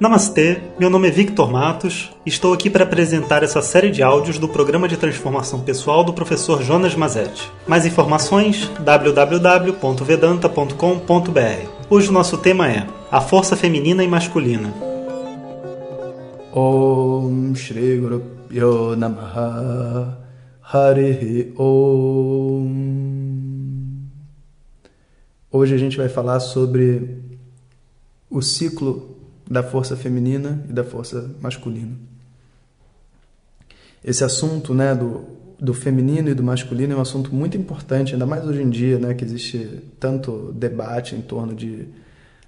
Namastê, meu nome é Victor Matos e estou aqui para apresentar essa série de áudios do programa de transformação pessoal do professor Jonas Mazetti. Mais informações www.vedanta.com.br. Hoje o nosso tema é a força feminina e masculina. Om Shri Guru Pyo Namaha Om Hoje a gente vai falar sobre o ciclo da força feminina e da força masculina. Esse assunto né, do, do feminino e do masculino é um assunto muito importante, ainda mais hoje em dia, né, que existe tanto debate em torno de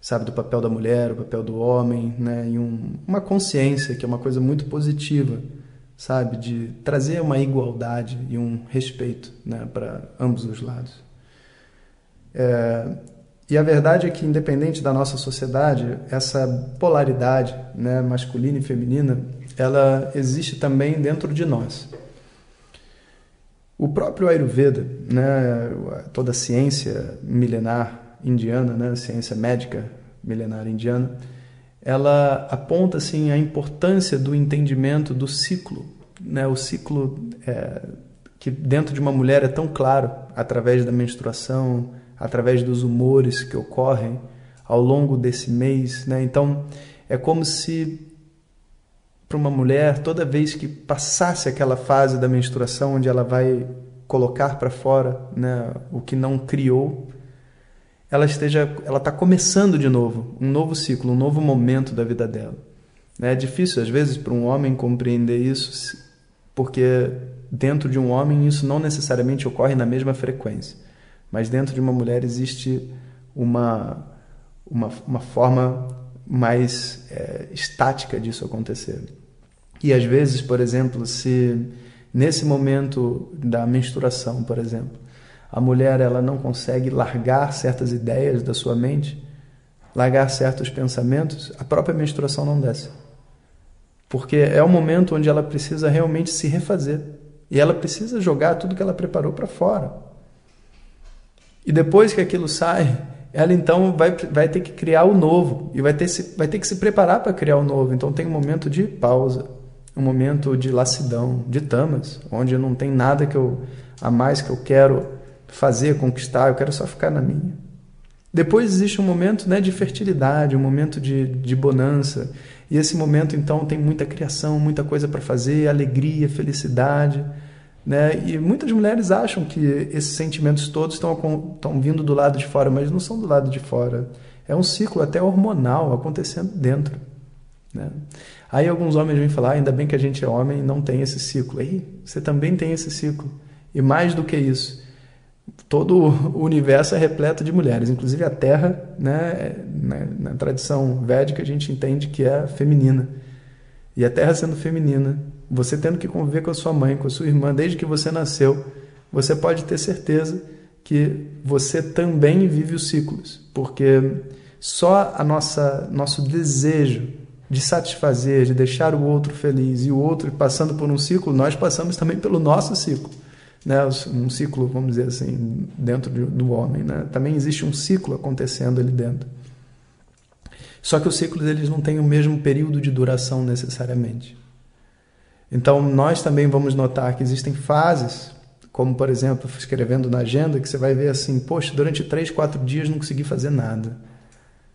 sabe do papel da mulher, o papel do homem, né, e um, uma consciência que é uma coisa muito positiva, sabe, de trazer uma igualdade e um respeito, né, para ambos os lados. É, e a verdade é que, independente da nossa sociedade, essa polaridade né, masculina e feminina, ela existe também dentro de nós. O próprio Ayurveda, né, toda a ciência milenar indiana, né, ciência médica milenar indiana, ela aponta assim a importância do entendimento do ciclo, né, o ciclo é, que dentro de uma mulher é tão claro através da menstruação, através dos humores que ocorrem ao longo desse mês, né? Então, é como se para uma mulher, toda vez que passasse aquela fase da menstruação onde ela vai colocar para fora, né, o que não criou, ela esteja, ela está começando de novo, um novo ciclo, um novo momento da vida dela. É difícil às vezes para um homem compreender isso, porque dentro de um homem isso não necessariamente ocorre na mesma frequência. Mas dentro de uma mulher existe uma, uma, uma forma mais é, estática disso acontecer. E às vezes, por exemplo, se nesse momento da menstruação, por exemplo, a mulher ela não consegue largar certas ideias da sua mente, largar certos pensamentos, a própria menstruação não desce. Porque é o momento onde ela precisa realmente se refazer. E ela precisa jogar tudo que ela preparou para fora. E depois que aquilo sai, ela então vai, vai ter que criar o novo e vai ter, se, vai ter que se preparar para criar o novo. Então tem um momento de pausa, um momento de lassidão, de tamas, onde não tem nada que eu a mais que eu quero fazer, conquistar, eu quero só ficar na minha. Depois existe um momento né, de fertilidade, um momento de, de bonança. E esse momento, então, tem muita criação, muita coisa para fazer, alegria, felicidade. Né? E muitas mulheres acham que esses sentimentos todos estão, estão vindo do lado de fora, mas não são do lado de fora. É um ciclo até hormonal acontecendo dentro. Né? Aí alguns homens vêm falar: ah, ainda bem que a gente é homem e não tem esse ciclo. Aí você também tem esse ciclo. E mais do que isso, todo o universo é repleto de mulheres, inclusive a Terra, né, na tradição védica, a gente entende que é feminina. E a Terra sendo feminina, você tendo que conviver com a sua mãe, com a sua irmã, desde que você nasceu, você pode ter certeza que você também vive os ciclos, porque só a nossa nosso desejo de satisfazer, de deixar o outro feliz e o outro passando por um ciclo, nós passamos também pelo nosso ciclo, né? Um ciclo, vamos dizer assim, dentro do homem, né? Também existe um ciclo acontecendo ali dentro. Só que os ciclos eles não têm o mesmo período de duração necessariamente. Então, nós também vamos notar que existem fases, como por exemplo, escrevendo na agenda, que você vai ver assim: poxa, durante três, quatro dias não consegui fazer nada.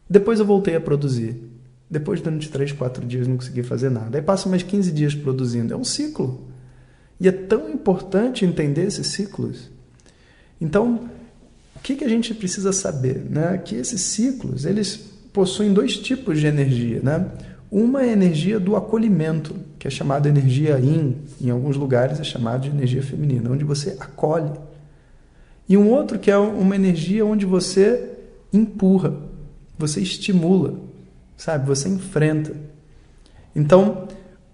Depois eu voltei a produzir. Depois, durante três, quatro dias, não consegui fazer nada. Aí passa mais 15 dias produzindo. É um ciclo. E é tão importante entender esses ciclos. Então, o que, que a gente precisa saber? Né? Que esses ciclos, eles possuem dois tipos de energia. Né? Uma é a energia do acolhimento, que é chamada energia yin, em alguns lugares é chamada de energia feminina, onde você acolhe. E um outro que é uma energia onde você empurra, você estimula, sabe? Você enfrenta. Então,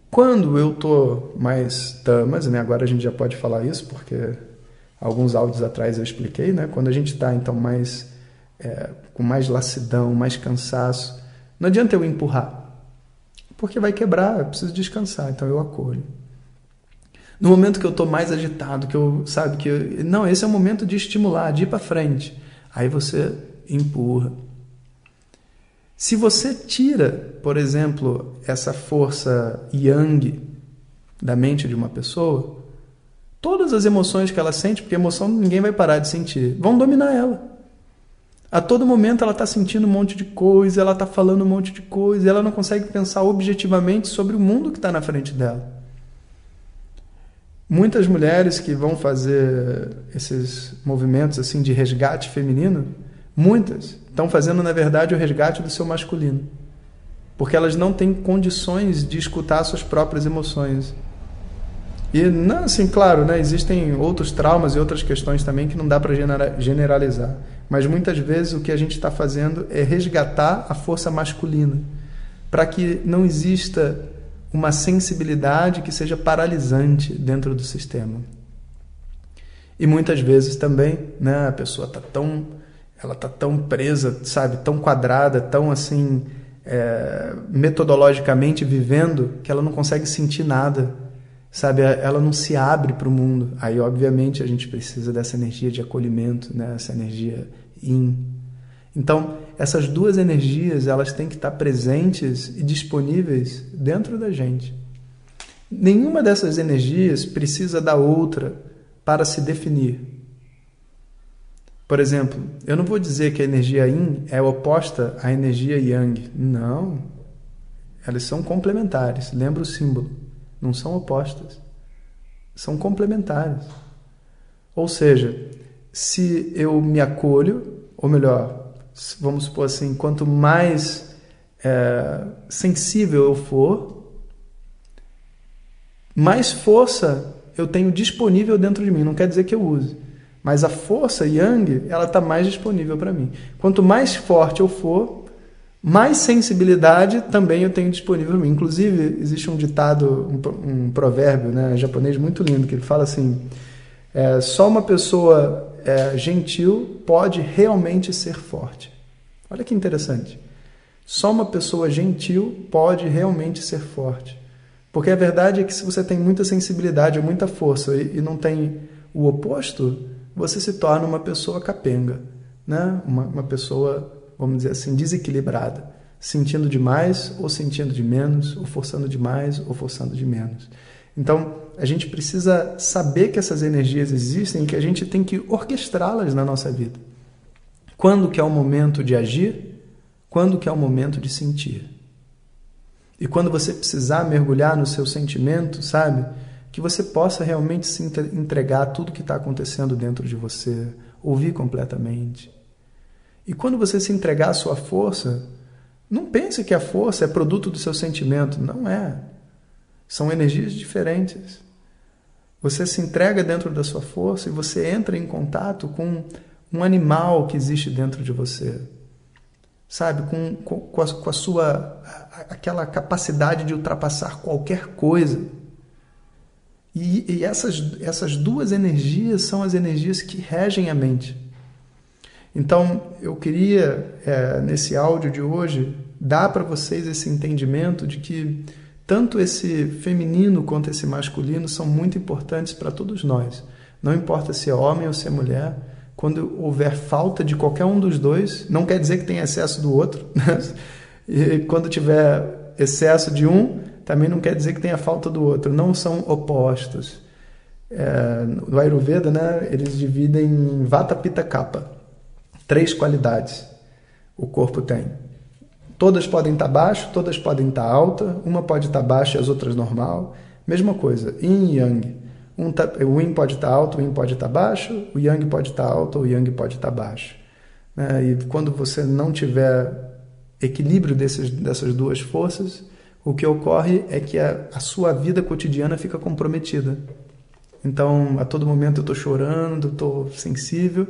quando eu tô mais tamas, né? Agora a gente já pode falar isso porque alguns áudios atrás eu expliquei, né? Quando a gente está então mais é, com mais lassidão, mais cansaço, não adianta eu empurrar porque vai quebrar, eu preciso descansar, então eu acolho. No momento que eu estou mais agitado, que eu sabe que eu, não, esse é o momento de estimular, de ir para frente. Aí você empurra. Se você tira, por exemplo, essa força yang da mente de uma pessoa, todas as emoções que ela sente, porque emoção ninguém vai parar de sentir, vão dominar ela. A todo momento ela está sentindo um monte de coisa, ela está falando um monte de coisa, ela não consegue pensar objetivamente sobre o mundo que está na frente dela. Muitas mulheres que vão fazer esses movimentos assim de resgate feminino, muitas estão fazendo na verdade o resgate do seu masculino, porque elas não têm condições de escutar suas próprias emoções. E não, assim, claro, né, existem outros traumas e outras questões também que não dá para generalizar. Mas muitas vezes o que a gente está fazendo é resgatar a força masculina, para que não exista uma sensibilidade que seja paralisante dentro do sistema. E muitas vezes também, né, a pessoa está tão, ela tá tão presa, sabe, tão quadrada, tão assim é, metodologicamente vivendo que ela não consegue sentir nada sabe? Ela não se abre para o mundo. Aí, obviamente, a gente precisa dessa energia de acolhimento, né? Essa energia yin. Então, essas duas energias, elas têm que estar presentes e disponíveis dentro da gente. Nenhuma dessas energias precisa da outra para se definir. Por exemplo, eu não vou dizer que a energia yin é oposta à energia yang. Não. Elas são complementares. Lembra o símbolo não são opostas, são complementares. Ou seja, se eu me acolho, ou melhor, vamos supor assim, quanto mais é, sensível eu for, mais força eu tenho disponível dentro de mim. Não quer dizer que eu use, mas a força yang ela está mais disponível para mim. Quanto mais forte eu for, mais sensibilidade também eu tenho disponível. Inclusive, existe um ditado, um, um provérbio né, japonês muito lindo, que ele fala assim: é, só uma pessoa é, gentil pode realmente ser forte. Olha que interessante. Só uma pessoa gentil pode realmente ser forte. Porque a verdade é que se você tem muita sensibilidade ou muita força e, e não tem o oposto, você se torna uma pessoa capenga, né? uma, uma pessoa vamos dizer assim, desequilibrada, sentindo demais ou sentindo de menos, ou forçando demais ou forçando de menos. Então, a gente precisa saber que essas energias existem e que a gente tem que orquestrá-las na nossa vida. Quando que é o momento de agir, quando que é o momento de sentir. E quando você precisar mergulhar no seu sentimento, sabe? Que você possa realmente se entregar a tudo que está acontecendo dentro de você, ouvir completamente, e quando você se entregar à sua força, não pense que a força é produto do seu sentimento. Não é. São energias diferentes. Você se entrega dentro da sua força e você entra em contato com um animal que existe dentro de você. Sabe? Com, com, a, com a sua. aquela capacidade de ultrapassar qualquer coisa. E, e essas, essas duas energias são as energias que regem a mente. Então, eu queria, é, nesse áudio de hoje, dar para vocês esse entendimento de que tanto esse feminino quanto esse masculino são muito importantes para todos nós. Não importa se é homem ou se é mulher, quando houver falta de qualquer um dos dois, não quer dizer que tem excesso do outro. Né? E quando tiver excesso de um, também não quer dizer que tenha falta do outro. Não são opostos. É, no Ayurveda, né, eles dividem em Vata Pitta Kapha três qualidades o corpo tem. Todas podem estar baixo, todas podem estar alta, uma pode estar baixa e as outras normal. Mesma coisa, yin e yang. Um tá, o yin pode estar alto, o yin pode estar baixo, o yang pode estar alto, o yang pode estar baixo. É, e quando você não tiver equilíbrio desses, dessas duas forças, o que ocorre é que a, a sua vida cotidiana fica comprometida. Então, a todo momento eu estou chorando, estou sensível,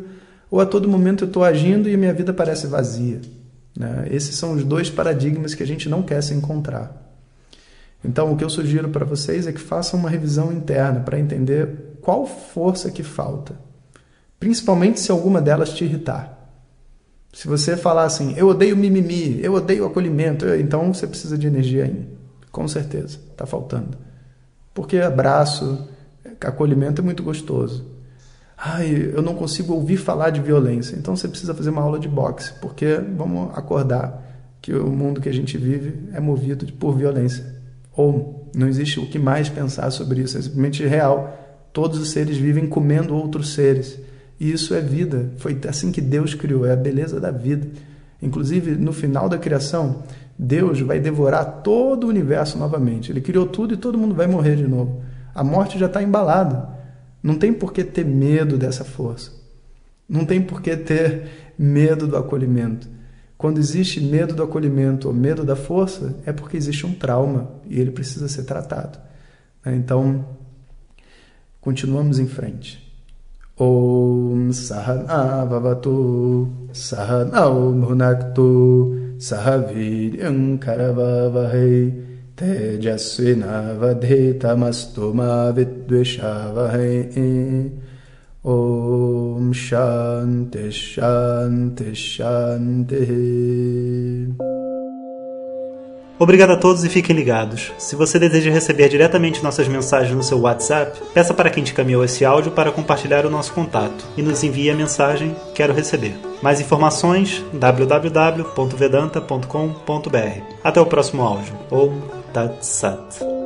ou a todo momento eu estou agindo e minha vida parece vazia. Né? Esses são os dois paradigmas que a gente não quer se encontrar. Então, o que eu sugiro para vocês é que façam uma revisão interna para entender qual força que falta, principalmente se alguma delas te irritar. Se você falar assim, eu odeio mimimi, eu odeio acolhimento, então você precisa de energia aí. Com certeza, está faltando. Porque abraço, acolhimento é muito gostoso. Ai, eu não consigo ouvir falar de violência. Então você precisa fazer uma aula de boxe, porque vamos acordar. que o mundo que a gente vive é movido por violência. Ou não existe o que mais pensar sobre isso, é simplesmente real. Todos os seres vivem comendo outros seres. E isso é vida. Foi assim que Deus criou, é a beleza da vida. Inclusive, no final da criação, Deus vai devorar todo o universo novamente. Ele criou tudo e todo mundo vai morrer de novo. A morte já está embalada. Não tem por que ter medo dessa força. Não tem por que ter medo do acolhimento. Quando existe medo do acolhimento ou medo da força, é porque existe um trauma e ele precisa ser tratado. Então, continuamos em frente. Om Sahana Vavatu Sahana Bhunaktu Sahaviryam Karavavahai Vidveshavahai Om Shanti Shanti Shanti. Obrigado a todos e fiquem ligados. Se você deseja receber diretamente nossas mensagens no seu WhatsApp, peça para quem te caminhou esse áudio para compartilhar o nosso contato e nos envie a mensagem Quero receber. Mais informações www.vedanta.com.br. Até o próximo áudio. Om Tat Sat.